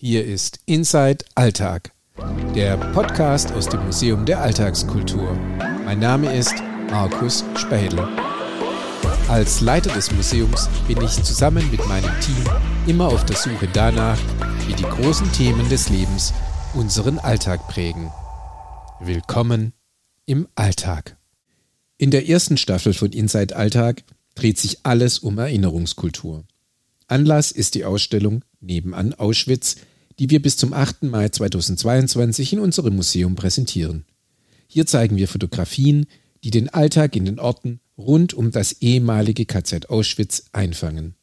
Hier ist Inside Alltag, der Podcast aus dem Museum der Alltagskultur. Mein Name ist Markus Spädel. Als Leiter des Museums bin ich zusammen mit meinem Team immer auf der Suche danach, wie die großen Themen des Lebens unseren Alltag prägen. Willkommen im Alltag. In der ersten Staffel von Inside Alltag dreht sich alles um Erinnerungskultur. Anlass ist die Ausstellung Nebenan Auschwitz, die wir bis zum 8. Mai 2022 in unserem Museum präsentieren. Hier zeigen wir Fotografien, die den Alltag in den Orten rund um das ehemalige KZ Auschwitz einfangen.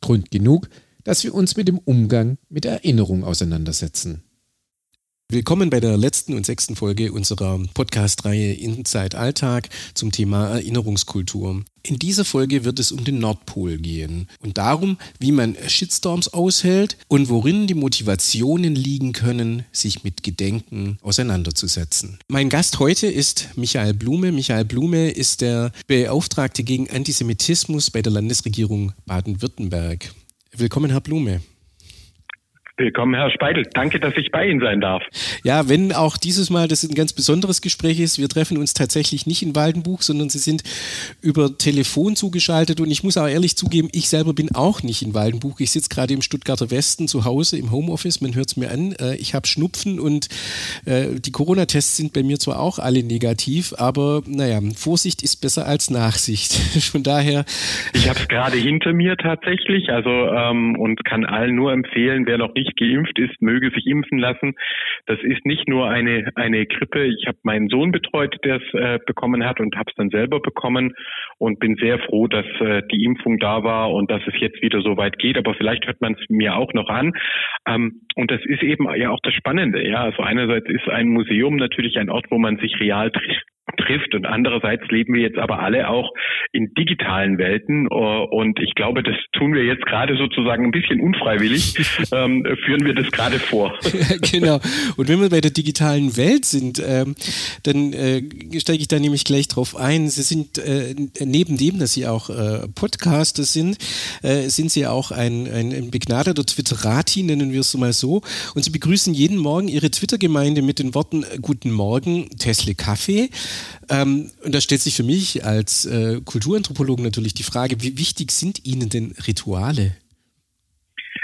Grund genug, dass wir uns mit dem Umgang mit Erinnerung auseinandersetzen. Willkommen bei der letzten und sechsten Folge unserer Podcast-Reihe Inside Alltag zum Thema Erinnerungskultur. In dieser Folge wird es um den Nordpol gehen und darum, wie man Shitstorms aushält und worin die Motivationen liegen können, sich mit Gedenken auseinanderzusetzen. Mein Gast heute ist Michael Blume. Michael Blume ist der Beauftragte gegen Antisemitismus bei der Landesregierung Baden-Württemberg. Willkommen, Herr Blume. Willkommen, Herr Speidel. Danke, dass ich bei Ihnen sein darf. Ja, wenn auch dieses Mal das ein ganz besonderes Gespräch ist, wir treffen uns tatsächlich nicht in Waldenbuch, sondern Sie sind über Telefon zugeschaltet und ich muss auch ehrlich zugeben, ich selber bin auch nicht in Waldenbuch. Ich sitze gerade im Stuttgarter Westen zu Hause im Homeoffice, man hört es mir an. Äh, ich habe Schnupfen und äh, die Corona-Tests sind bei mir zwar auch alle negativ, aber naja, Vorsicht ist besser als Nachsicht. Von daher. Ich habe es gerade hinter mir tatsächlich, also ähm, und kann allen nur empfehlen, wer noch nicht nicht geimpft ist, möge sich impfen lassen. Das ist nicht nur eine, eine Grippe. Ich habe meinen Sohn betreut, der es äh, bekommen hat und habe es dann selber bekommen und bin sehr froh, dass äh, die Impfung da war und dass es jetzt wieder so weit geht. Aber vielleicht hört man es mir auch noch an. Ähm, und das ist eben ja auch das Spannende. Ja, also einerseits ist ein Museum natürlich ein Ort, wo man sich real trifft trifft. Und andererseits leben wir jetzt aber alle auch in digitalen Welten. Äh, und ich glaube, das tun wir jetzt gerade sozusagen ein bisschen unfreiwillig, ähm, führen wir das gerade vor. genau. Und wenn wir bei der digitalen Welt sind, ähm, dann äh, steige ich da nämlich gleich drauf ein. Sie sind äh, neben dem, dass Sie auch äh, Podcaster sind, äh, sind Sie auch ein, ein, ein begnadeter Twitterati, nennen wir es mal so. Und Sie begrüßen jeden Morgen Ihre Twitter-Gemeinde mit den Worten Guten Morgen, Tesla Kaffee. Ähm, und da stellt sich für mich als äh, Kulturanthropologen natürlich die Frage, wie wichtig sind Ihnen denn Rituale?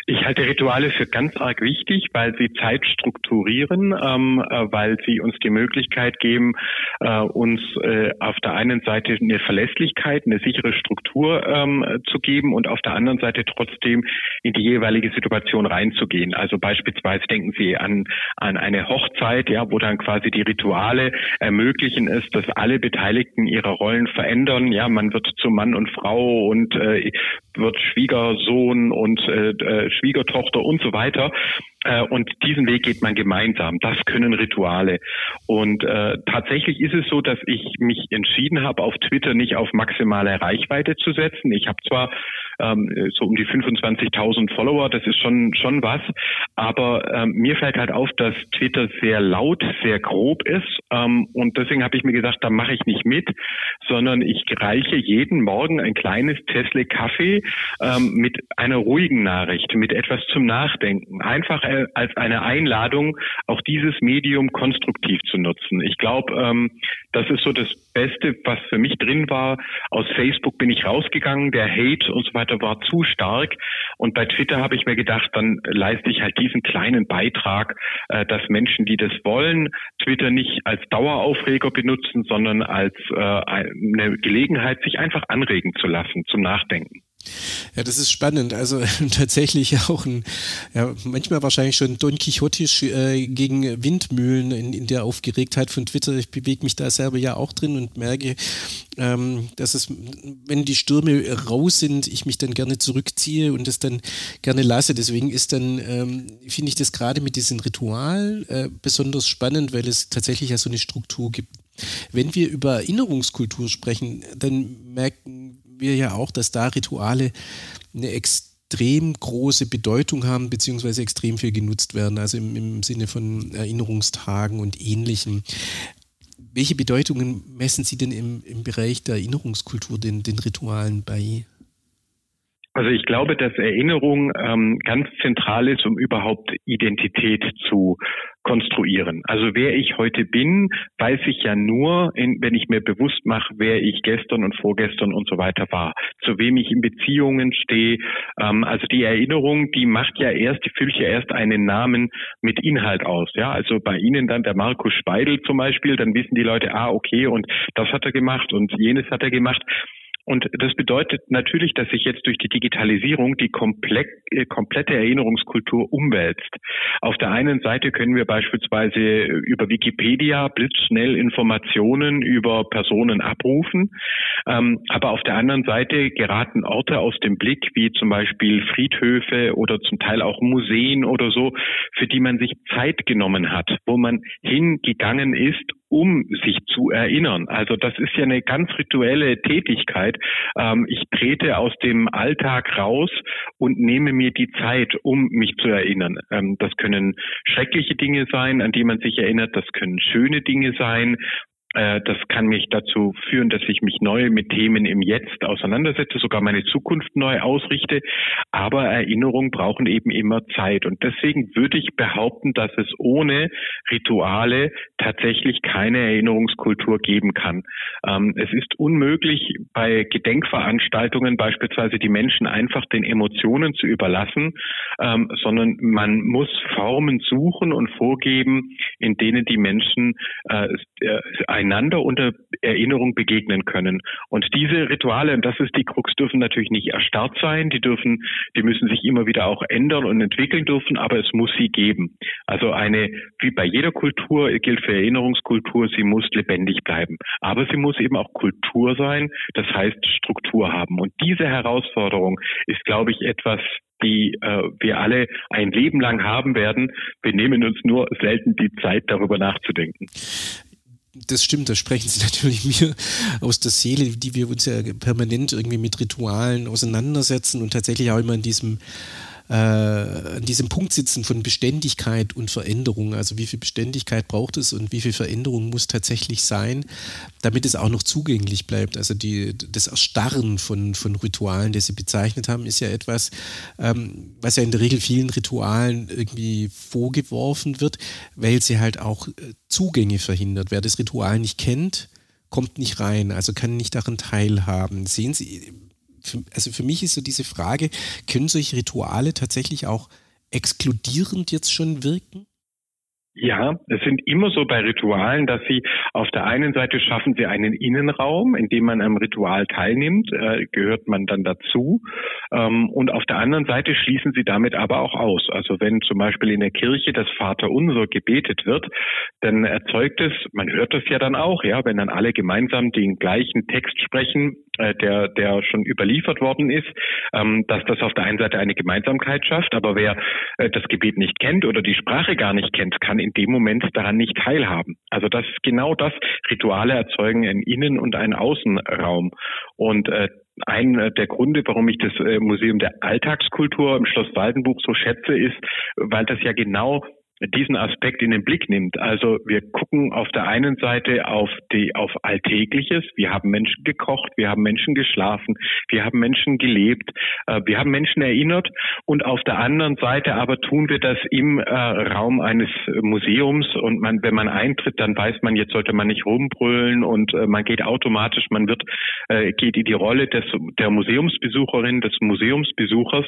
Ich halte Rituale für ganz arg wichtig, weil sie Zeit strukturieren, ähm, äh, weil sie uns die Möglichkeit geben, äh, uns äh, auf der einen Seite eine Verlässlichkeit, eine sichere Struktur ähm, zu geben und auf der anderen Seite trotzdem in die jeweilige Situation reinzugehen. Also beispielsweise denken Sie an, an eine Hochzeit, ja, wo dann quasi die Rituale ermöglichen es, dass alle Beteiligten ihre Rollen verändern. Ja, man wird zu Mann und Frau und äh, wird Schwiegersohn und äh, äh Schwiegertochter und so weiter. Äh, und diesen Weg geht man gemeinsam. Das können Rituale. Und äh, tatsächlich ist es so, dass ich mich entschieden habe, auf Twitter nicht auf maximale Reichweite zu setzen. Ich habe zwar ähm, so um die 25.000 Follower, das ist schon schon was, aber ähm, mir fällt halt auf, dass Twitter sehr laut, sehr grob ist ähm, und deswegen habe ich mir gesagt, da mache ich nicht mit, sondern ich reiche jeden Morgen ein kleines Tesla Kaffee ähm, mit einer ruhigen Nachricht, mit etwas zum Nachdenken, einfach äh, als eine Einladung, auch dieses Medium konstruktiv zu nutzen. Ich glaube, ähm, das ist so das Beste, was für mich drin war. Aus Facebook bin ich rausgegangen, der Hate und so weiter war zu stark. Und bei Twitter habe ich mir gedacht, dann leiste ich halt diesen kleinen Beitrag, äh, dass Menschen, die das wollen, Twitter nicht als Daueraufreger benutzen, sondern als äh, eine Gelegenheit, sich einfach anregen zu lassen zum Nachdenken. Ja, das ist spannend. Also tatsächlich auch ein, ja, manchmal wahrscheinlich schon Don Quixotisch äh, gegen Windmühlen in, in der Aufgeregtheit von Twitter. Ich bewege mich da selber ja auch drin und merke, ähm, dass es, wenn die Stürme raus sind, ich mich dann gerne zurückziehe und das dann gerne lasse. Deswegen ist dann, ähm, finde ich das gerade mit diesem Ritual äh, besonders spannend, weil es tatsächlich ja so eine Struktur gibt. Wenn wir über Erinnerungskultur sprechen, dann merken wir ja auch, dass da Rituale eine extrem große Bedeutung haben, beziehungsweise extrem viel genutzt werden, also im, im Sinne von Erinnerungstagen und ähnlichem. Welche Bedeutungen messen Sie denn im, im Bereich der Erinnerungskultur den, den Ritualen bei? Also ich glaube, dass Erinnerung ähm, ganz zentral ist, um überhaupt Identität zu konstruieren. Also wer ich heute bin, weiß ich ja nur, in, wenn ich mir bewusst mache, wer ich gestern und vorgestern und so weiter war, zu wem ich in Beziehungen stehe. Ähm, also die Erinnerung, die macht ja erst, die füllt ja erst einen Namen mit Inhalt aus. Ja, also bei Ihnen dann der Markus Speidel zum Beispiel, dann wissen die Leute, ah okay, und das hat er gemacht und jenes hat er gemacht. Und das bedeutet natürlich, dass sich jetzt durch die Digitalisierung die äh, komplette Erinnerungskultur umwälzt. Auf der einen Seite können wir beispielsweise über Wikipedia blitzschnell Informationen über Personen abrufen, ähm, aber auf der anderen Seite geraten Orte aus dem Blick, wie zum Beispiel Friedhöfe oder zum Teil auch Museen oder so, für die man sich Zeit genommen hat, wo man hingegangen ist, um sich zu erinnern. Also das ist ja eine ganz rituelle Tätigkeit. Ähm, ich trete aus dem Alltag raus und nehme mir die Zeit, um mich zu erinnern. Ähm, das können schreckliche Dinge sein, an die man sich erinnert. Das können schöne Dinge sein. Äh, das kann mich dazu führen, dass ich mich neu mit Themen im Jetzt auseinandersetze, sogar meine Zukunft neu ausrichte. Aber Erinnerungen brauchen eben immer Zeit. Und deswegen würde ich behaupten, dass es ohne Rituale tatsächlich keine Erinnerungskultur geben kann. Ähm, es ist unmöglich, bei Gedenkveranstaltungen beispielsweise die Menschen einfach den Emotionen zu überlassen, ähm, sondern man muss Formen suchen und vorgeben, in denen die Menschen äh, äh, einander unter Erinnerung begegnen können. Und diese Rituale, und das ist die Krux, dürfen natürlich nicht erstarrt sein, die dürfen, die müssen sich immer wieder auch ändern und entwickeln dürfen, aber es muss sie geben. Also eine, wie bei jeder Kultur gilt für Erinnerungskultur, sie muss lebendig bleiben. Aber sie muss eben auch Kultur sein, das heißt Struktur haben. Und diese Herausforderung ist, glaube ich, etwas, die äh, wir alle ein Leben lang haben werden. Wir nehmen uns nur selten die Zeit, darüber nachzudenken das stimmt, da sprechen Sie natürlich mir aus der Seele, die wir uns ja permanent irgendwie mit Ritualen auseinandersetzen und tatsächlich auch immer in diesem äh, an diesem Punkt sitzen von Beständigkeit und Veränderung. Also wie viel Beständigkeit braucht es und wie viel Veränderung muss tatsächlich sein, damit es auch noch zugänglich bleibt. Also die, das Erstarren von, von Ritualen, das Sie bezeichnet haben, ist ja etwas, ähm, was ja in der Regel vielen Ritualen irgendwie vorgeworfen wird, weil sie halt auch äh, Zugänge verhindert. Wer das Ritual nicht kennt, kommt nicht rein, also kann nicht daran teilhaben. Sehen Sie, für, also für mich ist so diese Frage, können solche Rituale tatsächlich auch exkludierend jetzt schon wirken? Ja, es sind immer so bei Ritualen, dass sie auf der einen Seite schaffen sie einen Innenraum, in dem man am Ritual teilnimmt, äh, gehört man dann dazu. Ähm, und auf der anderen Seite schließen sie damit aber auch aus. Also wenn zum Beispiel in der Kirche das Vaterunser gebetet wird, dann erzeugt es, man hört das ja dann auch, ja, wenn dann alle gemeinsam den gleichen Text sprechen, der, der schon überliefert worden ist, ähm, dass das auf der einen Seite eine Gemeinsamkeit schafft, aber wer äh, das Gebet nicht kennt oder die Sprache gar nicht kennt, kann in dem Moment daran nicht teilhaben. Also das ist genau das. Rituale erzeugen einen Innen- und einen Außenraum. Und äh, ein äh, der Gründe, warum ich das äh, Museum der Alltagskultur im Schloss Waldenbuch so schätze, ist, weil das ja genau diesen Aspekt in den Blick nimmt. Also wir gucken auf der einen Seite auf die auf Alltägliches. Wir haben Menschen gekocht, wir haben Menschen geschlafen, wir haben Menschen gelebt, äh, wir haben Menschen erinnert und auf der anderen Seite aber tun wir das im äh, Raum eines Museums und man, wenn man eintritt, dann weiß man, jetzt sollte man nicht rumbrüllen und äh, man geht automatisch, man wird äh, geht in die Rolle des der Museumsbesucherin, des Museumsbesuchers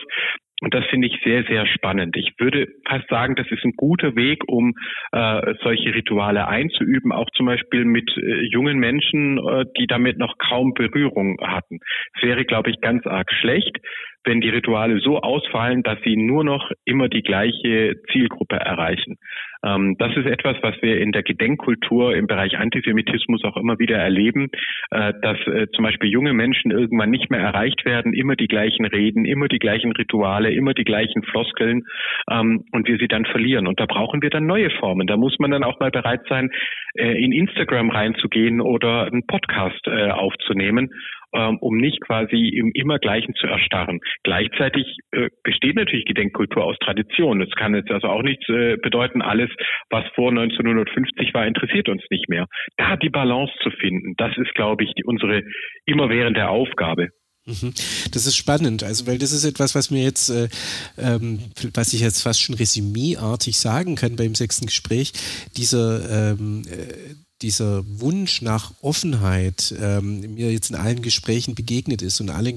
und das finde ich sehr, sehr spannend. Ich würde fast sagen, das ist ein guter Weg, um äh, solche Rituale einzuüben, auch zum Beispiel mit äh, jungen Menschen, äh, die damit noch kaum Berührung hatten. Es wäre, glaube ich, ganz arg schlecht, wenn die Rituale so ausfallen, dass sie nur noch immer die gleiche Zielgruppe erreichen. Ähm, das ist etwas, was wir in der Gedenkkultur im Bereich Antisemitismus auch immer wieder erleben, äh, dass äh, zum Beispiel junge Menschen irgendwann nicht mehr erreicht werden, immer die gleichen Reden, immer die gleichen Rituale, immer die gleichen Floskeln ähm, und wir sie dann verlieren. Und da brauchen wir dann neue Formen. Da muss man dann auch mal bereit sein, äh, in Instagram reinzugehen oder einen Podcast äh, aufzunehmen ähm, um nicht quasi im immer Gleichen zu erstarren. Gleichzeitig äh, besteht natürlich Gedenkkultur aus Tradition. Es kann jetzt also auch nichts äh, bedeuten, alles, was vor 1950 war, interessiert uns nicht mehr. Da die Balance zu finden, das ist, glaube ich, die, unsere immerwährende Aufgabe. Mhm. Das ist spannend, also weil das ist etwas, was mir jetzt, äh, ähm, was ich jetzt fast schon resümieartig sagen kann beim sechsten Gespräch, dieser ähm, äh, dieser Wunsch nach Offenheit ähm, mir jetzt in allen Gesprächen begegnet ist und alle,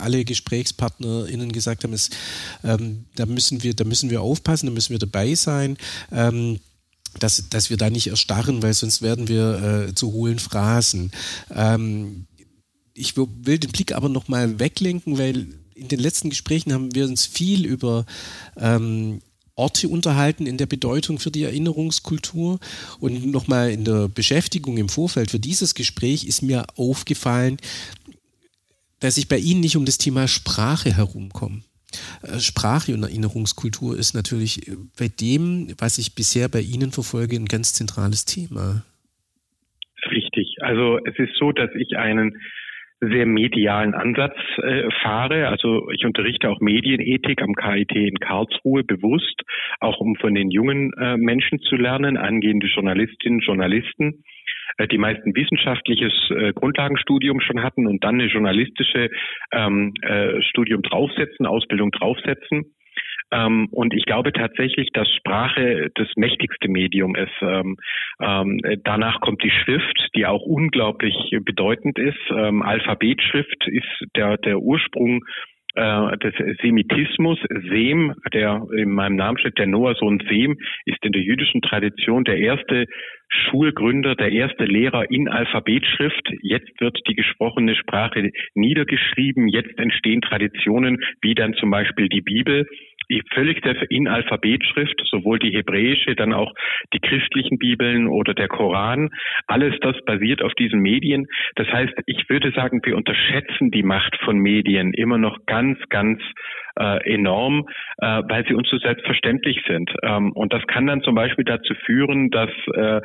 alle GesprächspartnerInnen gesagt haben, es, ähm, da müssen wir, da müssen wir aufpassen, da müssen wir dabei sein. Ähm, dass, dass wir da nicht erstarren, weil sonst werden wir äh, zu hohlen Phrasen. Ähm, ich will den Blick aber nochmal weglenken, weil in den letzten Gesprächen haben wir uns viel über ähm, Orte unterhalten in der Bedeutung für die Erinnerungskultur. Und nochmal in der Beschäftigung im Vorfeld für dieses Gespräch ist mir aufgefallen, dass ich bei Ihnen nicht um das Thema Sprache herumkomme. Äh, Sprache und Erinnerungskultur ist natürlich bei dem, was ich bisher bei Ihnen verfolge, ein ganz zentrales Thema. Richtig. Also es ist so, dass ich einen sehr medialen Ansatz äh, fahre. Also ich unterrichte auch Medienethik am KIT in Karlsruhe bewusst, auch um von den jungen äh, Menschen zu lernen, angehende Journalistinnen, Journalisten, äh, die meisten wissenschaftliches äh, Grundlagenstudium schon hatten und dann eine journalistische ähm, äh, Studium draufsetzen, Ausbildung draufsetzen. Ähm, und ich glaube tatsächlich, dass Sprache das mächtigste Medium ist. Ähm, ähm, danach kommt die Schrift, die auch unglaublich bedeutend ist. Ähm, Alphabetschrift ist der, der Ursprung äh, des Semitismus. Sem, der in meinem Namen steht, der Noah-Sohn Sem, ist in der jüdischen Tradition der erste Schulgründer, der erste Lehrer in Alphabetschrift. Jetzt wird die gesprochene Sprache niedergeschrieben. Jetzt entstehen Traditionen wie dann zum Beispiel die Bibel völlig der in Alphabetschrift, sowohl die hebräische, dann auch die christlichen Bibeln oder der Koran. Alles das basiert auf diesen Medien. Das heißt, ich würde sagen, wir unterschätzen die Macht von Medien immer noch ganz, ganz äh, enorm, äh, weil sie uns so selbstverständlich sind. Ähm, und das kann dann zum Beispiel dazu führen, dass äh,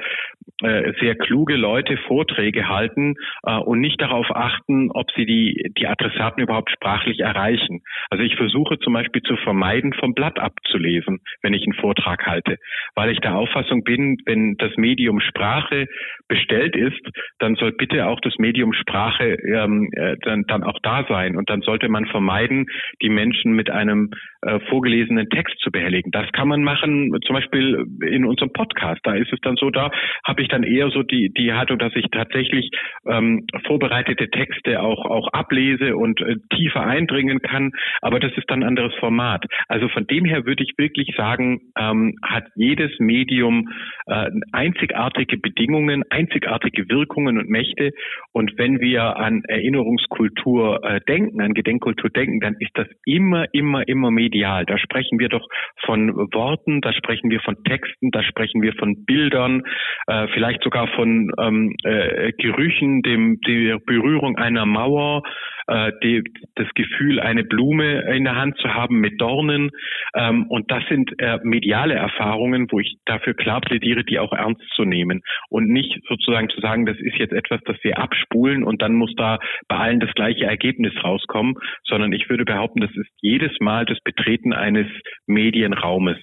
äh, sehr kluge Leute Vorträge halten äh, und nicht darauf achten, ob sie die, die Adressaten überhaupt sprachlich erreichen. Also ich versuche zum Beispiel zu vermeiden, vom Blatt abzulesen, wenn ich einen Vortrag halte, weil ich der Auffassung bin, wenn das Medium Sprache bestellt ist, dann soll bitte auch das Medium Sprache ähm, äh, dann, dann auch da sein. Und dann sollte man vermeiden, die Menschen mit einem äh, vorgelesenen Text zu behelligen. Das kann man machen, zum Beispiel in unserem Podcast. Da ist es dann so, da habe ich dann eher so die, die Haltung, dass ich tatsächlich ähm, vorbereitete Texte auch, auch ablese und äh, tiefer eindringen kann. Aber das ist dann ein anderes Format. Also von dem her würde ich wirklich sagen, ähm, hat jedes Medium äh, einzigartige Bedingungen, einzigartige Wirkungen und Mächte. Und wenn wir an Erinnerungskultur äh, denken, an Gedenkkultur denken, dann ist das immer, immer, immer medial. Da sprechen wir doch von Worten, da sprechen wir von Texten, da sprechen wir von Bildern, äh, vielleicht sogar von ähm, äh, Gerüchen, dem, der Berührung einer Mauer, äh, die, das Gefühl, eine Blume in der Hand zu haben mit Dornen. Ähm, und das sind äh, mediale Erfahrungen, wo ich dafür klar plädiere, die auch ernst zu nehmen und nicht sozusagen zu sagen, das ist jetzt etwas, das wir abspulen und dann muss da bei allen das gleiche Ergebnis rauskommen, sondern ich würde behaupten, das ist jedes Mal das Betreten eines Medienraumes.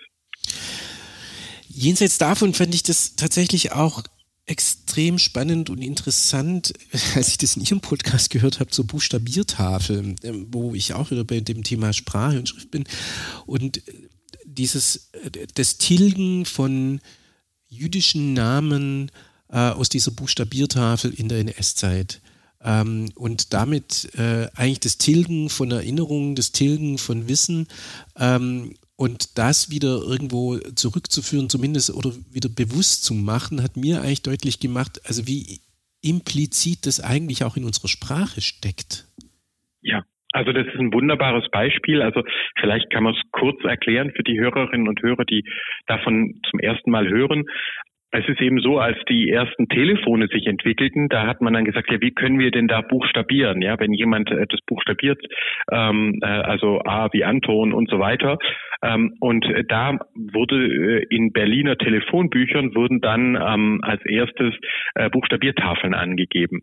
Jenseits davon fand ich das tatsächlich auch extrem spannend und interessant, als ich das in Ihrem Podcast gehört habe, zur Buchstabiertafel, ähm, wo ich auch wieder bei dem Thema Sprache und Schrift bin. Und dieses, äh, das Tilgen von jüdischen Namen äh, aus dieser Buchstabiertafel in der NS-Zeit. Ähm, und damit äh, eigentlich das Tilgen von Erinnerungen, das Tilgen von Wissen ähm, und das wieder irgendwo zurückzuführen, zumindest oder wieder bewusst zu machen, hat mir eigentlich deutlich gemacht, also wie implizit das eigentlich auch in unserer Sprache steckt. Ja, also das ist ein wunderbares Beispiel. Also vielleicht kann man es kurz erklären für die Hörerinnen und Hörer, die davon zum ersten Mal hören. Es ist eben so, als die ersten Telefone sich entwickelten, da hat man dann gesagt, ja, wie können wir denn da buchstabieren? Ja, wenn jemand äh, das buchstabiert, ähm, äh, also A wie Anton und so weiter. Ähm, und da wurde äh, in Berliner Telefonbüchern wurden dann ähm, als erstes äh, Buchstabiertafeln angegeben,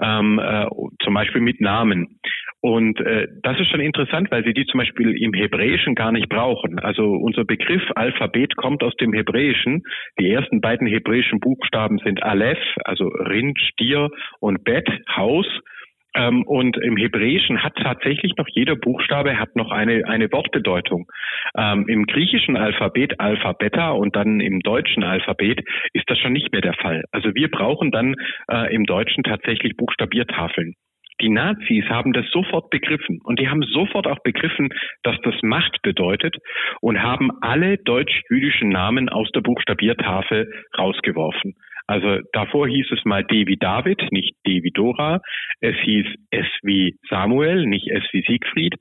ähm, äh, zum Beispiel mit Namen. Und äh, das ist schon interessant, weil sie die zum Beispiel im Hebräischen gar nicht brauchen. Also unser Begriff Alphabet kommt aus dem Hebräischen. Die ersten beiden hebräischen Buchstaben sind Aleph, also Rind, Stier und Bet, Haus. Ähm, und im Hebräischen hat tatsächlich noch jeder Buchstabe hat noch eine, eine Wortbedeutung. Ähm, Im griechischen Alphabet, Alpha, Beta und dann im deutschen Alphabet ist das schon nicht mehr der Fall. Also wir brauchen dann äh, im Deutschen tatsächlich Buchstabiertafeln. Die Nazis haben das sofort begriffen und die haben sofort auch begriffen, dass das Macht bedeutet und haben alle deutsch-jüdischen Namen aus der Buchstabiertafel rausgeworfen. Also davor hieß es mal D wie David, nicht D wie Dora. Es hieß S wie Samuel, nicht S wie Siegfried.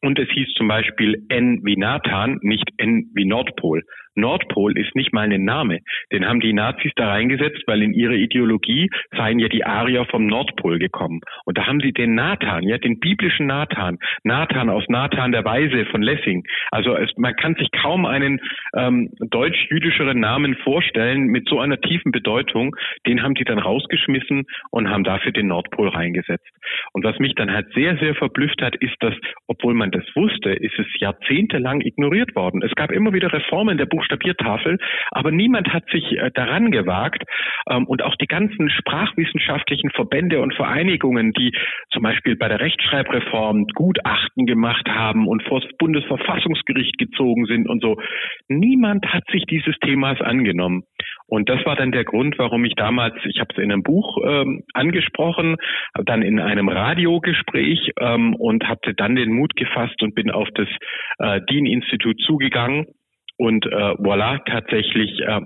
Und es hieß zum Beispiel N wie Nathan, nicht N wie Nordpol. Nordpol ist nicht mal ein Name. Den haben die Nazis da reingesetzt, weil in ihrer Ideologie seien ja die Arier vom Nordpol gekommen. Und da haben sie den Nathan, ja, den biblischen Nathan, Nathan aus Nathan der Weise von Lessing. Also es, man kann sich kaum einen ähm, deutsch-jüdischeren Namen vorstellen mit so einer tiefen Bedeutung. Den haben sie dann rausgeschmissen und haben dafür den Nordpol reingesetzt. Und was mich dann halt sehr, sehr verblüfft hat, ist, dass, obwohl man das wusste, ist es jahrzehntelang ignoriert worden. Es gab immer wieder Reformen der Buchstaben Buchstabiertafel, aber niemand hat sich äh, daran gewagt. Ähm, und auch die ganzen sprachwissenschaftlichen Verbände und Vereinigungen, die zum Beispiel bei der Rechtschreibreform Gutachten gemacht haben und vor das Bundesverfassungsgericht gezogen sind und so, niemand hat sich dieses Themas angenommen. Und das war dann der Grund, warum ich damals, ich habe es in einem Buch ähm, angesprochen, dann in einem Radiogespräch ähm, und hatte dann den Mut gefasst und bin auf das äh, DIN-Institut zugegangen und äh, voilà, tatsächlich äh,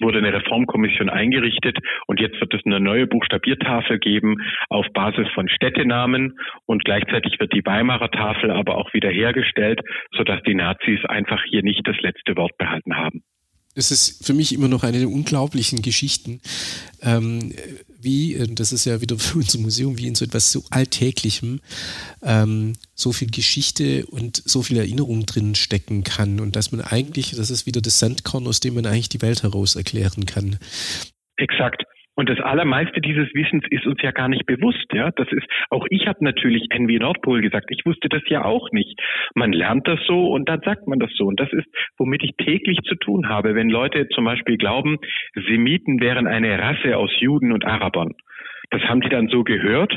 wurde eine Reformkommission eingerichtet und jetzt wird es eine neue Buchstabiertafel geben auf Basis von Städtenamen und gleichzeitig wird die Weimarer Tafel aber auch wieder hergestellt, sodass die Nazis einfach hier nicht das letzte Wort behalten haben. Das ist für mich immer noch eine der unglaublichen Geschichten, ähm, wie, äh, das ist ja wieder für unser Museum, wie in so etwas so Alltäglichem ähm, so viel Geschichte und so viel Erinnerung drin stecken kann und dass man eigentlich, das ist wieder das Sandkorn, aus dem man eigentlich die Welt heraus erklären kann. Exakt. Und das allermeiste dieses Wissens ist uns ja gar nicht bewusst, ja. Das ist, auch ich habe natürlich NW Nordpol gesagt. Ich wusste das ja auch nicht. Man lernt das so und dann sagt man das so. Und das ist, womit ich täglich zu tun habe, wenn Leute zum Beispiel glauben, Semiten wären eine Rasse aus Juden und Arabern. Das haben die dann so gehört.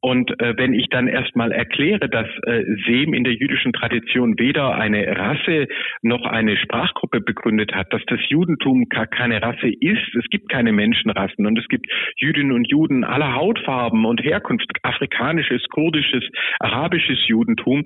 Und äh, wenn ich dann erstmal erkläre, dass äh, Sem in der jüdischen Tradition weder eine Rasse noch eine Sprachgruppe begründet hat, dass das Judentum keine Rasse ist, es gibt keine Menschenrassen und es gibt Jüdinnen und Juden aller Hautfarben und Herkunft, afrikanisches, kurdisches, arabisches Judentum,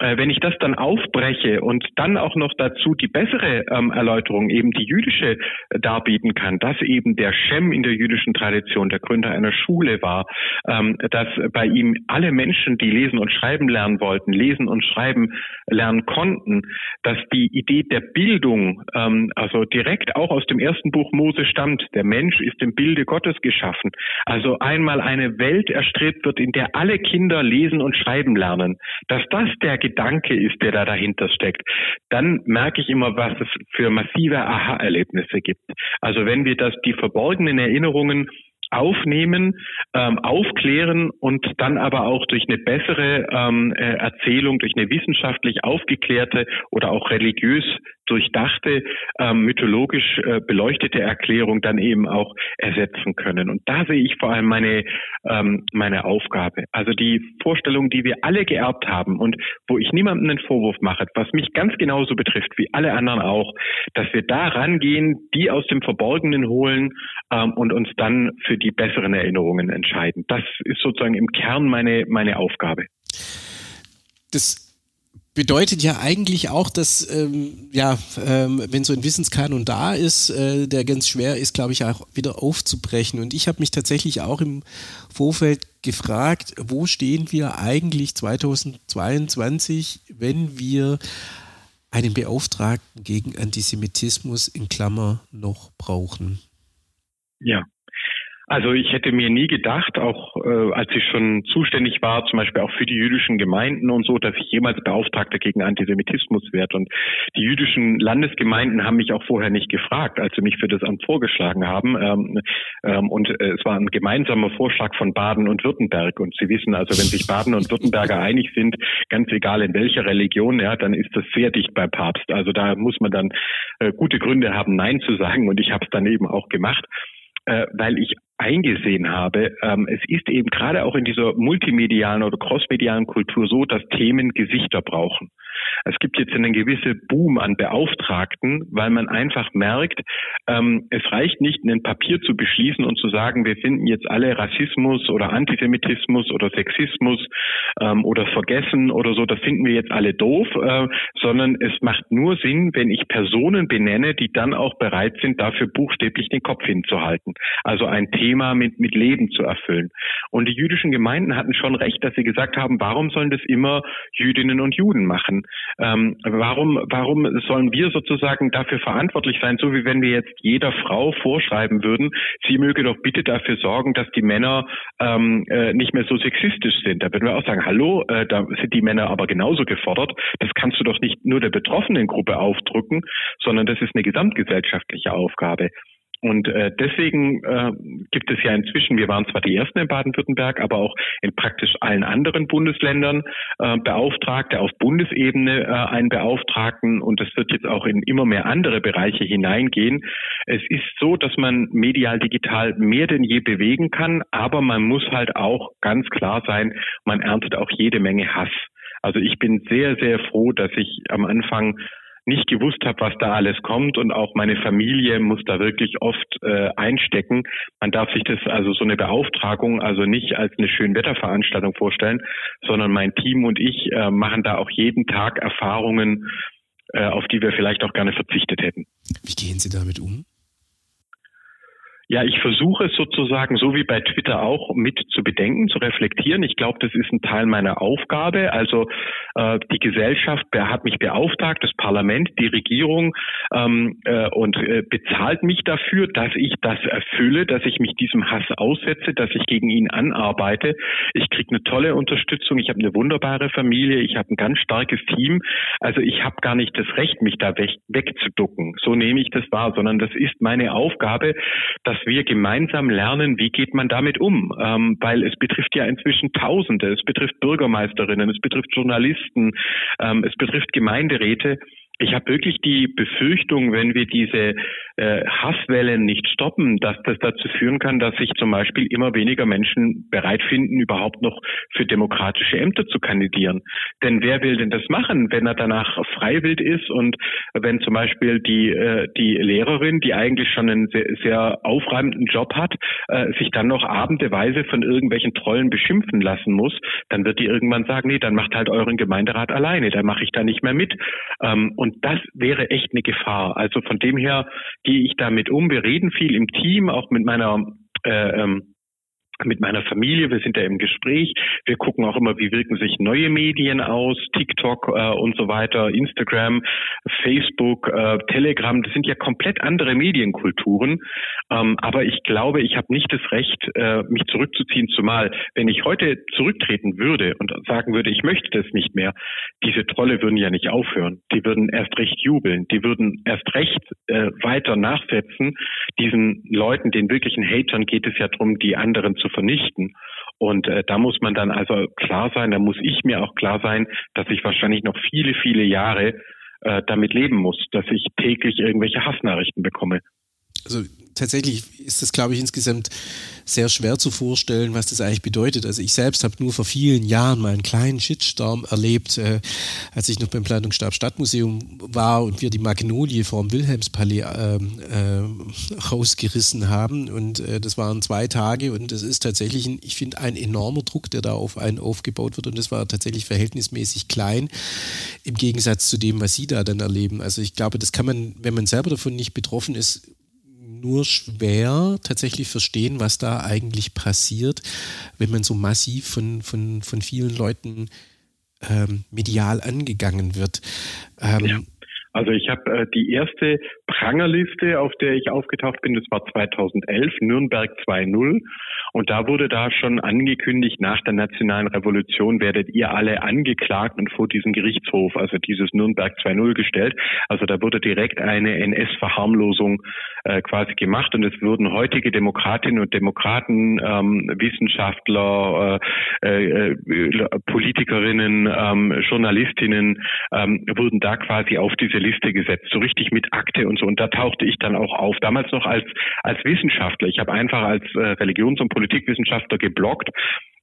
wenn ich das dann aufbreche und dann auch noch dazu die bessere ähm, Erläuterung, eben die jüdische, äh, darbieten kann, dass eben der Shem in der jüdischen Tradition der Gründer einer Schule war, ähm, dass bei ihm alle Menschen, die lesen und schreiben lernen wollten, lesen und schreiben lernen konnten, dass die Idee der Bildung, ähm, also direkt auch aus dem ersten Buch Mose stammt, der Mensch ist im Bilde Gottes geschaffen, also einmal eine Welt erstrebt wird, in der alle Kinder lesen und schreiben lernen, dass das der Gedanke ist, der da dahinter steckt, dann merke ich immer, was es für massive Aha-Erlebnisse gibt. Also wenn wir das, die verborgenen Erinnerungen aufnehmen, ähm, aufklären und dann aber auch durch eine bessere ähm, äh, Erzählung, durch eine wissenschaftlich aufgeklärte oder auch religiös durchdachte, ähm, mythologisch äh, beleuchtete Erklärung dann eben auch ersetzen können. Und da sehe ich vor allem meine, ähm, meine Aufgabe. Also die Vorstellung, die wir alle geerbt haben und wo ich niemandem einen Vorwurf mache, was mich ganz genauso betrifft wie alle anderen auch, dass wir da rangehen, die aus dem Verborgenen holen ähm, und uns dann für die besseren Erinnerungen entscheiden. Das ist sozusagen im Kern meine, meine Aufgabe. Das bedeutet ja eigentlich auch, dass ähm, ja, ähm, wenn so ein Wissenskanon da ist, äh, der ganz schwer ist, glaube ich, auch wieder aufzubrechen. Und ich habe mich tatsächlich auch im Vorfeld gefragt, wo stehen wir eigentlich 2022, wenn wir einen Beauftragten gegen Antisemitismus in Klammer noch brauchen? Ja, also ich hätte mir nie gedacht, auch äh, als ich schon zuständig war, zum Beispiel auch für die jüdischen Gemeinden und so, dass ich jemals Beauftragter gegen Antisemitismus werde. Und die jüdischen Landesgemeinden haben mich auch vorher nicht gefragt, als sie mich für das Amt vorgeschlagen haben. Ähm, ähm, und äh, es war ein gemeinsamer Vorschlag von Baden und Württemberg. Und Sie wissen also, wenn sich Baden und Württemberger einig sind, ganz egal in welcher Religion, ja, dann ist das sehr dicht bei Papst. Also da muss man dann äh, gute Gründe haben, Nein zu sagen. Und ich habe es dann eben auch gemacht. Äh, weil ich eingesehen habe, ähm, es ist eben gerade auch in dieser multimedialen oder crossmedialen Kultur so, dass Themen Gesichter brauchen. Es gibt jetzt einen gewissen Boom an Beauftragten, weil man einfach merkt, ähm, es reicht nicht, ein Papier zu beschließen und zu sagen, wir finden jetzt alle Rassismus oder Antisemitismus oder Sexismus ähm, oder Vergessen oder so, das finden wir jetzt alle doof, äh, sondern es macht nur Sinn, wenn ich Personen benenne, die dann auch bereit sind, dafür buchstäblich den Kopf hinzuhalten. Also ein Thema mit, mit Leben zu erfüllen. Und die jüdischen Gemeinden hatten schon recht, dass sie gesagt haben, warum sollen das immer Jüdinnen und Juden machen? Ähm, warum, warum sollen wir sozusagen dafür verantwortlich sein, so wie wenn wir jetzt jeder Frau vorschreiben würden, sie möge doch bitte dafür sorgen, dass die Männer ähm, äh, nicht mehr so sexistisch sind. Da würden wir auch sagen, hallo, äh, da sind die Männer aber genauso gefordert. Das kannst du doch nicht nur der betroffenen Gruppe aufdrücken, sondern das ist eine gesamtgesellschaftliche Aufgabe. Und äh, deswegen äh, gibt es ja inzwischen, wir waren zwar die Ersten in Baden-Württemberg, aber auch in praktisch allen anderen Bundesländern äh, Beauftragte auf Bundesebene äh, einen Beauftragten und es wird jetzt auch in immer mehr andere Bereiche hineingehen. Es ist so, dass man medial digital mehr denn je bewegen kann, aber man muss halt auch ganz klar sein, man erntet auch jede Menge Hass. Also ich bin sehr, sehr froh, dass ich am Anfang nicht gewusst habe, was da alles kommt und auch meine Familie muss da wirklich oft äh, einstecken. Man darf sich das also so eine Beauftragung also nicht als eine Schönwetterveranstaltung vorstellen, sondern mein Team und ich äh, machen da auch jeden Tag Erfahrungen, äh, auf die wir vielleicht auch gerne verzichtet hätten. Wie gehen Sie damit um? Ja, ich versuche es sozusagen, so wie bei Twitter auch, mit zu bedenken, zu reflektieren. Ich glaube, das ist ein Teil meiner Aufgabe. Also äh, die Gesellschaft hat mich beauftragt, das Parlament, die Regierung ähm, äh, und äh, bezahlt mich dafür, dass ich das erfülle, dass ich mich diesem Hass aussetze, dass ich gegen ihn anarbeite. Ich kriege eine tolle Unterstützung, ich habe eine wunderbare Familie, ich habe ein ganz starkes Team. Also ich habe gar nicht das Recht, mich da weg, wegzuducken. So nehme ich das wahr, sondern das ist meine Aufgabe, dass wir gemeinsam lernen, wie geht man damit um, ähm, weil es betrifft ja inzwischen Tausende, es betrifft Bürgermeisterinnen, es betrifft Journalisten, ähm, es betrifft Gemeinderäte. Ich habe wirklich die Befürchtung, wenn wir diese äh, Hasswellen nicht stoppen, dass das dazu führen kann, dass sich zum Beispiel immer weniger Menschen bereit finden, überhaupt noch für demokratische Ämter zu kandidieren. Denn wer will denn das machen, wenn er danach freiwillig ist und wenn zum Beispiel die, äh, die Lehrerin, die eigentlich schon einen sehr, sehr aufreibenden Job hat, äh, sich dann noch abendeweise von irgendwelchen Trollen beschimpfen lassen muss, dann wird die irgendwann sagen, nee, dann macht halt euren Gemeinderat alleine, da mache ich da nicht mehr mit. Ähm, und und das wäre echt eine Gefahr. Also von dem her gehe ich damit um. Wir reden viel im Team, auch mit meiner äh, ähm, mit meiner Familie, wir sind ja im Gespräch. Wir gucken auch immer, wie wirken sich neue Medien aus, TikTok äh, und so weiter, Instagram, Facebook, äh, Telegram. Das sind ja komplett andere Medienkulturen. Ähm, aber ich glaube, ich habe nicht das Recht, äh, mich zurückzuziehen, zumal wenn ich heute zurücktreten würde und sagen würde, ich möchte das nicht mehr, diese Trolle würden ja nicht aufhören. Die würden erst recht jubeln. Die würden erst recht äh, weiter nachsetzen. Diesen Leuten, den wirklichen Hatern geht es ja darum, die anderen zu vernichten. Und äh, da muss man dann also klar sein, da muss ich mir auch klar sein, dass ich wahrscheinlich noch viele, viele Jahre äh, damit leben muss, dass ich täglich irgendwelche Hassnachrichten bekomme. Also tatsächlich ist das, glaube ich, insgesamt sehr schwer zu vorstellen, was das eigentlich bedeutet. Also ich selbst habe nur vor vielen Jahren mal einen kleinen Shitstorm erlebt, äh, als ich noch beim Planungsstab Stadtmuseum war und wir die Magnolie vorm Wilhelmspalais äh, äh, rausgerissen haben. Und äh, das waren zwei Tage und das ist tatsächlich, ein, ich finde, ein enormer Druck, der da auf einen aufgebaut wird. Und das war tatsächlich verhältnismäßig klein im Gegensatz zu dem, was Sie da dann erleben. Also ich glaube, das kann man, wenn man selber davon nicht betroffen ist, nur schwer tatsächlich verstehen, was da eigentlich passiert, wenn man so massiv von, von, von vielen Leuten ähm, medial angegangen wird. Ähm, ja. Also ich habe äh, die erste Prangerliste, auf der ich aufgetaucht bin, das war 2011, Nürnberg 2.0. Und da wurde da schon angekündigt, nach der nationalen Revolution werdet ihr alle angeklagt und vor diesem Gerichtshof, also dieses Nürnberg 2.0 gestellt. Also da wurde direkt eine NS-Verharmlosung äh, quasi gemacht und es würden heutige Demokratinnen und Demokraten, ähm, Wissenschaftler, äh, äh, Politikerinnen, ähm, Journalistinnen, ähm, wurden da quasi auf diese Liste gesetzt, so richtig mit Akte und so. Und da tauchte ich dann auch auf. Damals noch als, als Wissenschaftler. Ich habe einfach als äh, Religions- und Politikwissenschaftler gebloggt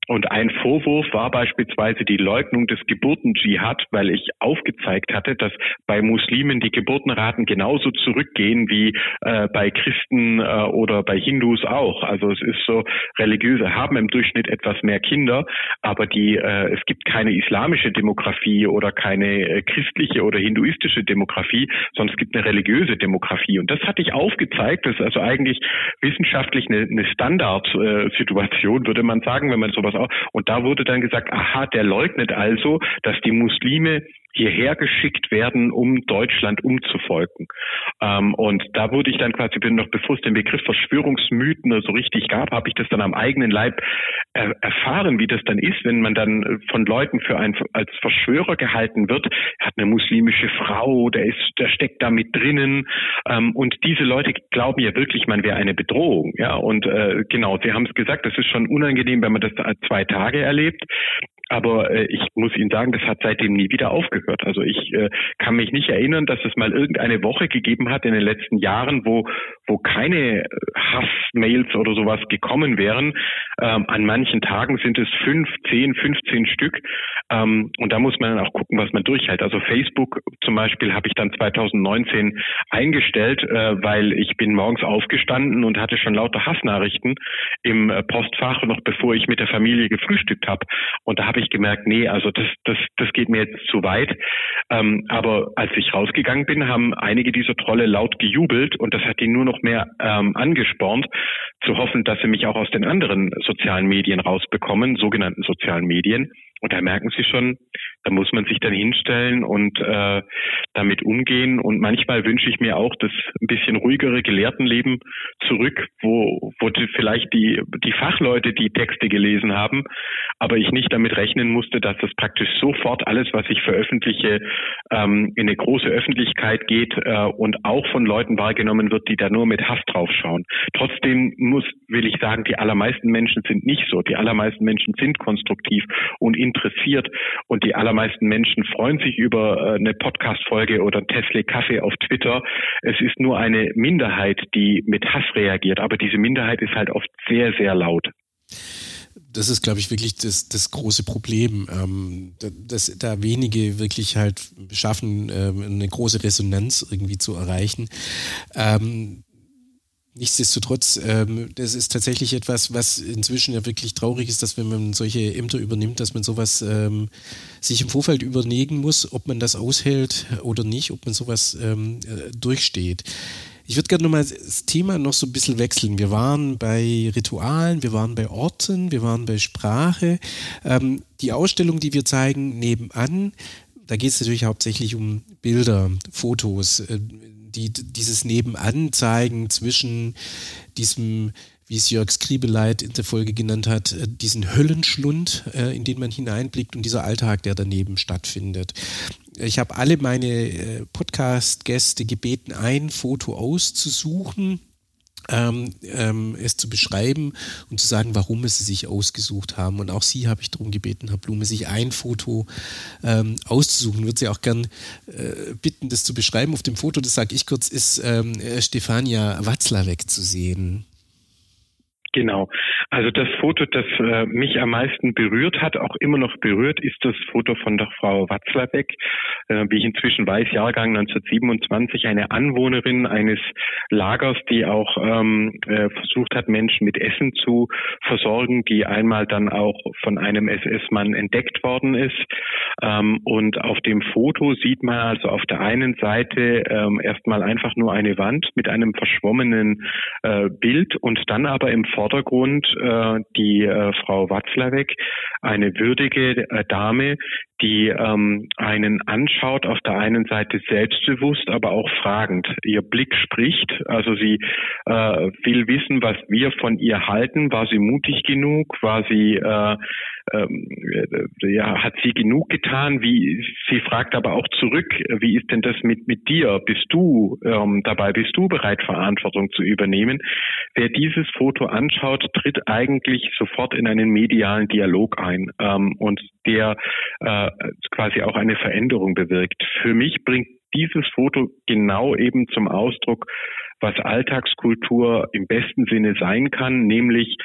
und ein Vorwurf war beispielsweise die Leugnung des Geburtendschihad, weil ich aufgezeigt hatte, dass bei Muslimen die Geburtenraten genauso zurückgehen wie äh, bei Christen äh, oder bei Hindus auch. Also es ist so, religiöse haben im Durchschnitt etwas mehr Kinder, aber die, äh, es gibt keine islamische Demografie oder keine äh, christliche oder hinduistische Demografie, sondern es gibt eine religiöse Demografie. Und das hatte ich aufgezeigt. Das ist also eigentlich wissenschaftlich eine, eine Standardsituation, würde man sagen, wenn man sowas auch. Und da wurde dann gesagt, aha, der leugnet also, dass die Muslime hierher geschickt werden, um Deutschland umzufolgen. Ähm, und da wurde ich dann quasi, bin noch bevor es den Begriff Verschwörungsmythen so richtig gab, habe ich das dann am eigenen Leib er erfahren, wie das dann ist, wenn man dann von Leuten für ein, als Verschwörer gehalten wird. Er hat eine muslimische Frau, der ist, der steckt da mit drinnen. Ähm, und diese Leute glauben ja wirklich, man wäre eine Bedrohung. Ja, und äh, genau, Sie haben es gesagt, das ist schon unangenehm, wenn man das zwei Tage erlebt. Aber äh, ich muss Ihnen sagen, das hat seitdem nie wieder aufgehört. Also ich äh, kann mich nicht erinnern, dass es mal irgendeine Woche gegeben hat in den letzten Jahren, wo, wo keine Hassmails oder sowas gekommen wären. Ähm, an manchen Tagen sind es fünf, zehn, 15 Stück. Ähm, und da muss man dann auch gucken, was man durchhält. Also Facebook zum Beispiel habe ich dann 2019 eingestellt, äh, weil ich bin morgens aufgestanden und hatte schon lauter Hassnachrichten im äh, Postfach, noch bevor ich mit der Familie gefrühstückt habe. Und da habe ich gemerkt, nee, also das, das, das geht mir jetzt zu weit. Ähm, aber als ich rausgegangen bin, haben einige dieser Trolle laut gejubelt und das hat ihn nur noch mehr ähm, angespornt, zu hoffen, dass sie mich auch aus den anderen sozialen Medien rausbekommen, sogenannten sozialen Medien. Und da merken Sie schon, da muss man sich dann hinstellen und äh, damit umgehen. Und manchmal wünsche ich mir auch das ein bisschen ruhigere Gelehrtenleben zurück, wo, wo die, vielleicht die, die Fachleute die Texte gelesen haben, aber ich nicht damit rechnen musste, dass das praktisch sofort alles, was ich veröffentliche, ähm, in eine große Öffentlichkeit geht äh, und auch von Leuten wahrgenommen wird, die da nur mit Hass draufschauen. Trotzdem muss, will ich sagen, die allermeisten Menschen sind nicht so. Die allermeisten Menschen sind konstruktiv und interessiert und die allermeisten Menschen freuen sich über äh, eine Podcast-Folge oder Tesla Kaffee auf Twitter. Es ist nur eine Minderheit, die mit Hass reagiert, aber diese Minderheit ist halt oft sehr, sehr laut das ist, glaube ich, wirklich das, das große Problem, ähm, dass da wenige wirklich halt schaffen, ähm, eine große Resonanz irgendwie zu erreichen. Ähm, Nichtsdestotrotz, ähm, das ist tatsächlich etwas, was inzwischen ja wirklich traurig ist, dass wenn man solche Ämter übernimmt, dass man sowas ähm, sich im Vorfeld überlegen muss, ob man das aushält oder nicht, ob man sowas ähm, äh, durchsteht. Ich würde gerne nochmal das Thema noch so ein bisschen wechseln. Wir waren bei Ritualen, wir waren bei Orten, wir waren bei Sprache. Ähm, die Ausstellung, die wir zeigen, nebenan, da geht es natürlich hauptsächlich um Bilder, Fotos, äh, die dieses Nebenan zeigen zwischen diesem, wie es Jörg Skribeleit in der Folge genannt hat, äh, diesen Höllenschlund, äh, in den man hineinblickt und dieser Alltag, der daneben stattfindet. Ich habe alle meine äh, Podcast-Gäste gebeten, ein Foto auszusuchen ähm, ähm, es zu beschreiben und zu sagen, warum es sie sich ausgesucht haben. Und auch sie habe ich darum gebeten, Herr Blume, sich ein Foto ähm, auszusuchen. Würde sie auch gern äh, bitten, das zu beschreiben. Auf dem Foto, das sage ich kurz, ist ähm, Stefania Watzlawick zu sehen. Genau. Also das Foto, das äh, mich am meisten berührt hat, auch immer noch berührt, ist das Foto von der Frau Watzlawick, äh, wie ich inzwischen weiß, Jahrgang 1927, eine Anwohnerin eines Lagers, die auch ähm, äh, versucht hat, Menschen mit Essen zu versorgen, die einmal dann auch von einem SS-Mann entdeckt worden ist. Ähm, und auf dem Foto sieht man also auf der einen Seite ähm, erstmal einfach nur eine Wand mit einem verschwommenen äh, Bild und dann aber im Vordergrund äh, die äh, Frau Watzlawick, eine würdige äh, Dame, die ähm, einen anschaut, auf der einen Seite selbstbewusst, aber auch fragend. Ihr Blick spricht, also sie äh, will wissen, was wir von ihr halten. War sie mutig genug? War sie äh, ähm, äh, ja, hat sie genug getan? Wie sie fragt aber auch zurück, wie ist denn das mit mit dir? Bist du ähm, dabei? Bist du bereit, Verantwortung zu übernehmen? Wer dieses Foto anschaut, tritt eigentlich sofort in einen medialen Dialog ein ähm, und der äh, quasi auch eine Veränderung bewirkt. Für mich bringt dieses Foto genau eben zum Ausdruck, was Alltagskultur im besten Sinne sein kann, nämlich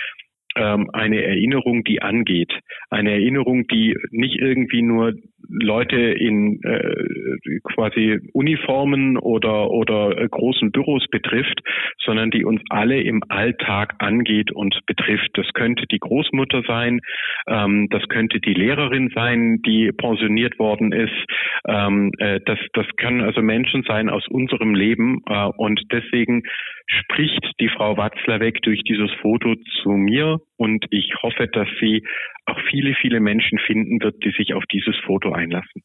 ähm, eine Erinnerung, die angeht. Eine Erinnerung, die nicht irgendwie nur Leute in äh, quasi Uniformen oder, oder äh, großen Büros betrifft, sondern die uns alle im Alltag angeht und betrifft. Das könnte die Großmutter sein, ähm, das könnte die Lehrerin sein, die pensioniert worden ist. Ähm, äh, das, das können also Menschen sein aus unserem Leben äh, und deswegen spricht die Frau Watzlawick durch dieses Foto zu mir und ich hoffe, dass sie auch viele, viele Menschen finden wird, die sich auf dieses Foto einlassen.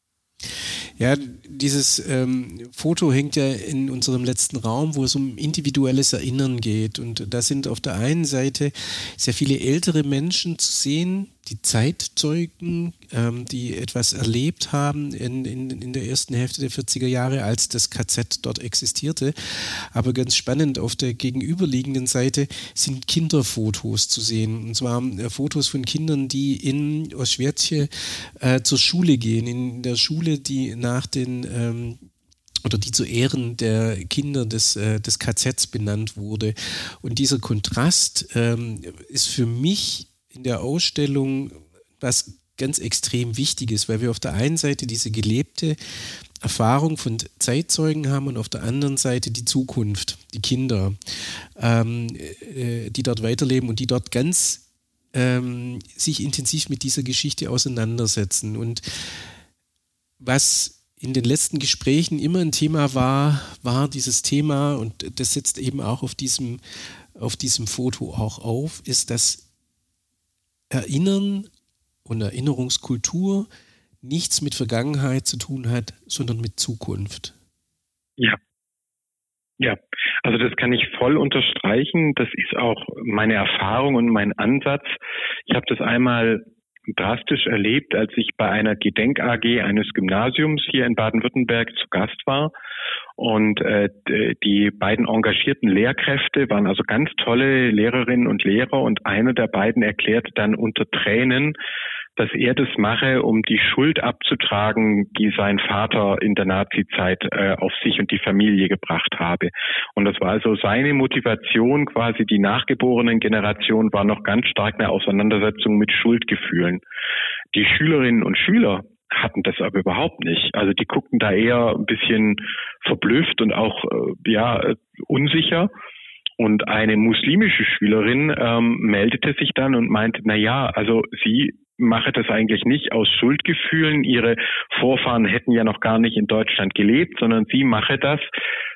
Ja, dieses ähm, Foto hängt ja in unserem letzten Raum, wo es um individuelles Erinnern geht. Und da sind auf der einen Seite sehr viele ältere Menschen zu sehen, die Zeitzeugen, ähm, die etwas erlebt haben in, in, in der ersten Hälfte der 40er Jahre, als das KZ dort existierte. Aber ganz spannend, auf der gegenüberliegenden Seite sind Kinderfotos zu sehen. Und zwar äh, Fotos von Kindern, die in Oschwärtje äh, zur Schule gehen. In der Schule, die nach den ähm, oder die zu Ehren der Kinder des, äh, des KZs benannt wurde. Und dieser Kontrast ähm, ist für mich in der Ausstellung was ganz extrem wichtig ist, weil wir auf der einen Seite diese gelebte Erfahrung von Zeitzeugen haben und auf der anderen Seite die Zukunft, die Kinder, ähm, äh, die dort weiterleben und die dort ganz ähm, sich intensiv mit dieser Geschichte auseinandersetzen. Und was in den letzten Gesprächen immer ein Thema war, war dieses Thema, und das setzt eben auch auf diesem, auf diesem Foto auch auf, ist, dass Erinnern und Erinnerungskultur nichts mit Vergangenheit zu tun hat, sondern mit Zukunft. Ja. Ja, also das kann ich voll unterstreichen. Das ist auch meine Erfahrung und mein Ansatz. Ich habe das einmal drastisch erlebt, als ich bei einer Gedenk AG eines Gymnasiums hier in Baden-Württemberg zu Gast war. Und äh, die beiden engagierten Lehrkräfte waren also ganz tolle Lehrerinnen und Lehrer und einer der beiden erklärte dann unter Tränen, dass er das mache, um die Schuld abzutragen, die sein Vater in der Nazizeit äh, auf sich und die Familie gebracht habe. Und das war also seine Motivation, quasi die nachgeborenen Generationen war noch ganz stark eine Auseinandersetzung mit Schuldgefühlen. Die Schülerinnen und Schüler hatten das aber überhaupt nicht. Also die guckten da eher ein bisschen verblüfft und auch äh, ja unsicher. Und eine muslimische Schülerin ähm, meldete sich dann und meinte, na ja, also sie mache das eigentlich nicht aus Schuldgefühlen. Ihre Vorfahren hätten ja noch gar nicht in Deutschland gelebt, sondern sie mache das,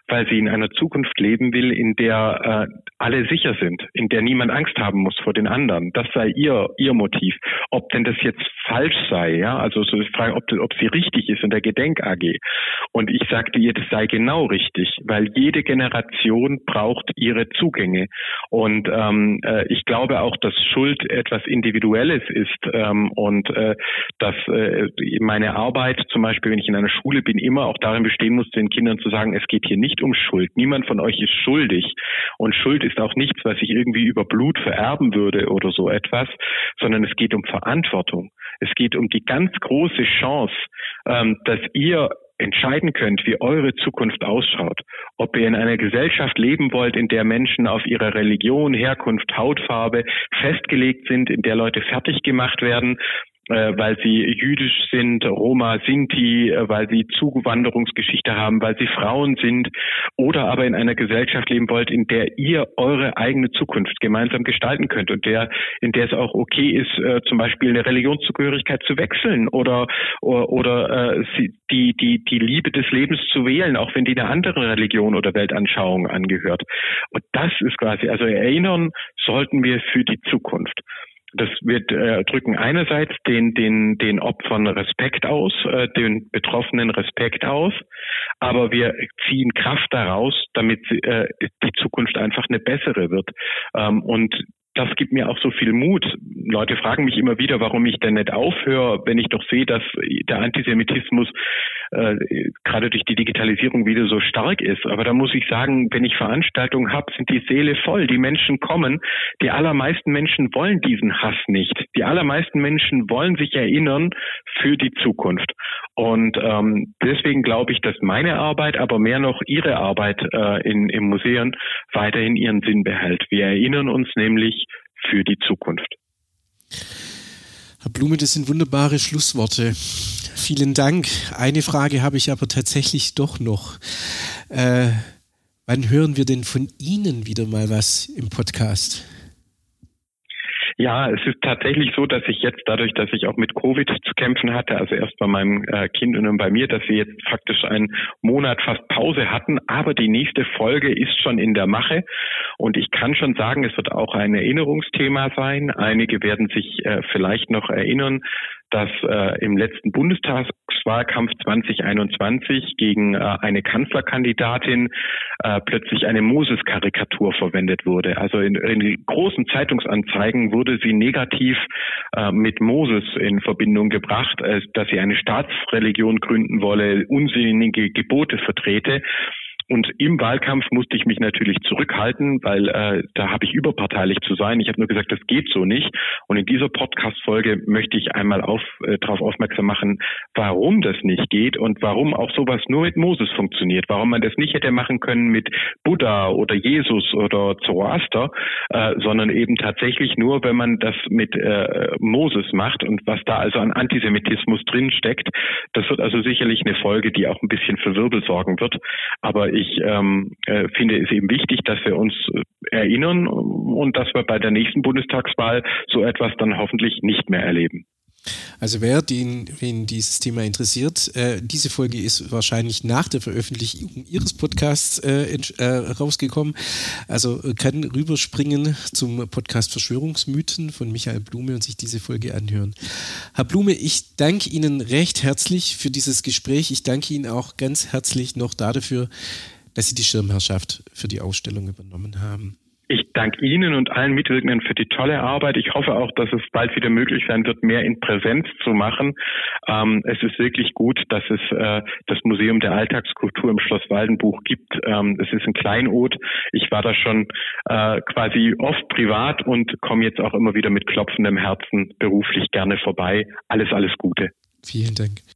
weil sie in einer Zukunft leben will, in der äh, alle sicher sind, in der niemand Angst haben muss vor den anderen. Das sei ihr ihr Motiv. Ob denn das jetzt falsch sei, ja, also so die Frage, ob, ob sie richtig ist in der Gedenk AG. Und ich sagte ihr, das sei genau richtig, weil jede Generation braucht ihre Zugänge. Und ähm, äh, ich glaube auch, dass Schuld etwas Individuelles ist ähm, und äh, dass äh, meine Arbeit, zum Beispiel, wenn ich in einer Schule bin, immer auch darin bestehen muss, den Kindern zu sagen, es geht hier nicht um Schuld. Niemand von euch ist schuldig. Und Schuld ist auch nichts, was ich irgendwie über Blut vererben würde oder so etwas, sondern es geht um Verantwortung. Es geht um die ganz große Chance, ähm, dass ihr entscheiden könnt, wie eure Zukunft ausschaut. Ob ihr in einer Gesellschaft leben wollt, in der Menschen auf ihre Religion, Herkunft, Hautfarbe festgelegt sind, in der Leute fertig gemacht werden, äh, weil sie jüdisch sind, Roma, Sinti, äh, weil sie Zuwanderungsgeschichte haben, weil sie Frauen sind oder aber in einer Gesellschaft leben wollt, in der ihr eure eigene Zukunft gemeinsam gestalten könnt und der, in der es auch okay ist, äh, zum Beispiel eine Religionszugehörigkeit zu wechseln oder oder, oder äh, die die die Liebe des Lebens zu wählen, auch wenn die einer anderen Religion oder Weltanschauung angehört. Und das ist quasi, also erinnern sollten wir für die Zukunft. Das wird äh, drücken einerseits den den den Opfern Respekt aus, äh, den Betroffenen Respekt aus, aber wir ziehen Kraft daraus, damit äh, die Zukunft einfach eine bessere wird. Ähm, und das gibt mir auch so viel Mut. Leute fragen mich immer wieder, warum ich denn nicht aufhöre, wenn ich doch sehe, dass der Antisemitismus äh, gerade durch die Digitalisierung wieder so stark ist. Aber da muss ich sagen, wenn ich Veranstaltungen habe, sind die Seele voll. Die Menschen kommen. Die allermeisten Menschen wollen diesen Hass nicht. Die allermeisten Menschen wollen sich erinnern für die Zukunft. Und ähm, deswegen glaube ich, dass meine Arbeit, aber mehr noch Ihre Arbeit äh, in, im Museum weiterhin ihren Sinn behält. Wir erinnern uns nämlich für die Zukunft. Herr Blume, das sind wunderbare Schlussworte. Vielen Dank. Eine Frage habe ich aber tatsächlich doch noch. Äh, wann hören wir denn von Ihnen wieder mal was im Podcast? Ja, es ist tatsächlich so, dass ich jetzt dadurch, dass ich auch mit Covid zu kämpfen hatte, also erst bei meinem äh, Kind und dann bei mir, dass wir jetzt faktisch einen Monat fast Pause hatten, aber die nächste Folge ist schon in der Mache. Und ich kann schon sagen, es wird auch ein Erinnerungsthema sein. Einige werden sich äh, vielleicht noch erinnern, dass äh, im letzten Bundestagswahlkampf 2021 gegen äh, eine Kanzlerkandidatin äh, plötzlich eine Moses-Karikatur verwendet wurde. Also in, in großen Zeitungsanzeigen wurde sie negativ äh, mit Moses in Verbindung gebracht, äh, dass sie eine Staatsreligion gründen wolle, unsinnige Gebote vertrete. Und im Wahlkampf musste ich mich natürlich zurückhalten, weil äh, da habe ich überparteilich zu sein. Ich habe nur gesagt, das geht so nicht. Und in dieser Podcast-Folge möchte ich einmal auf, äh, darauf aufmerksam machen, warum das nicht geht und warum auch sowas nur mit Moses funktioniert. Warum man das nicht hätte machen können mit Buddha oder Jesus oder Zoroaster, äh, sondern eben tatsächlich nur, wenn man das mit äh, Moses macht und was da also an Antisemitismus drin steckt. Das wird also sicherlich eine Folge, die auch ein bisschen für Wirbel sorgen wird. Aber ich ich ähm, äh, finde es eben wichtig, dass wir uns äh, erinnern und dass wir bei der nächsten Bundestagswahl so etwas dann hoffentlich nicht mehr erleben. Also wer den, wen dieses Thema interessiert, äh, diese Folge ist wahrscheinlich nach der Veröffentlichung Ihres Podcasts äh, äh, rausgekommen. Also kann rüberspringen zum Podcast Verschwörungsmythen von Michael Blume und sich diese Folge anhören. Herr Blume, ich danke Ihnen recht herzlich für dieses Gespräch. Ich danke Ihnen auch ganz herzlich noch dafür, dass Sie die Schirmherrschaft für die Ausstellung übernommen haben. Ich danke Ihnen und allen Mitwirkenden für die tolle Arbeit. Ich hoffe auch, dass es bald wieder möglich sein wird, mehr in Präsenz zu machen. Ähm, es ist wirklich gut, dass es äh, das Museum der Alltagskultur im Schloss Waldenbuch gibt. Ähm, es ist ein Kleinod. Ich war da schon äh, quasi oft privat und komme jetzt auch immer wieder mit klopfendem Herzen beruflich gerne vorbei. Alles, alles Gute. Vielen Dank.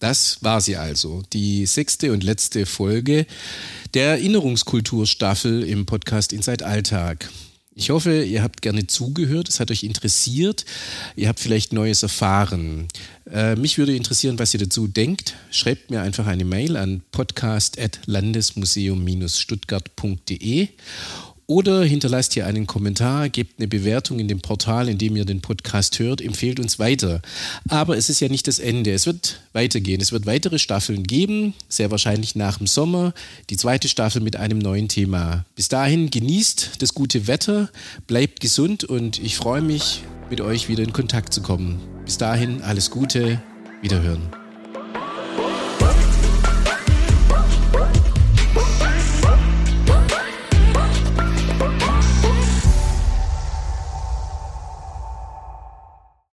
Das war sie also, die sechste und letzte Folge der Erinnerungskulturstaffel im Podcast Inside Alltag. Ich hoffe, ihr habt gerne zugehört, es hat euch interessiert, ihr habt vielleicht Neues erfahren. Äh, mich würde interessieren, was ihr dazu denkt. Schreibt mir einfach eine Mail an podcast.landesmuseum-stuttgart.de oder hinterlasst hier einen Kommentar, gebt eine Bewertung in dem Portal, in dem ihr den Podcast hört, empfehlt uns weiter. Aber es ist ja nicht das Ende. Es wird weitergehen. Es wird weitere Staffeln geben, sehr wahrscheinlich nach dem Sommer. Die zweite Staffel mit einem neuen Thema. Bis dahin genießt das gute Wetter, bleibt gesund und ich freue mich, mit euch wieder in Kontakt zu kommen. Bis dahin alles Gute, wiederhören.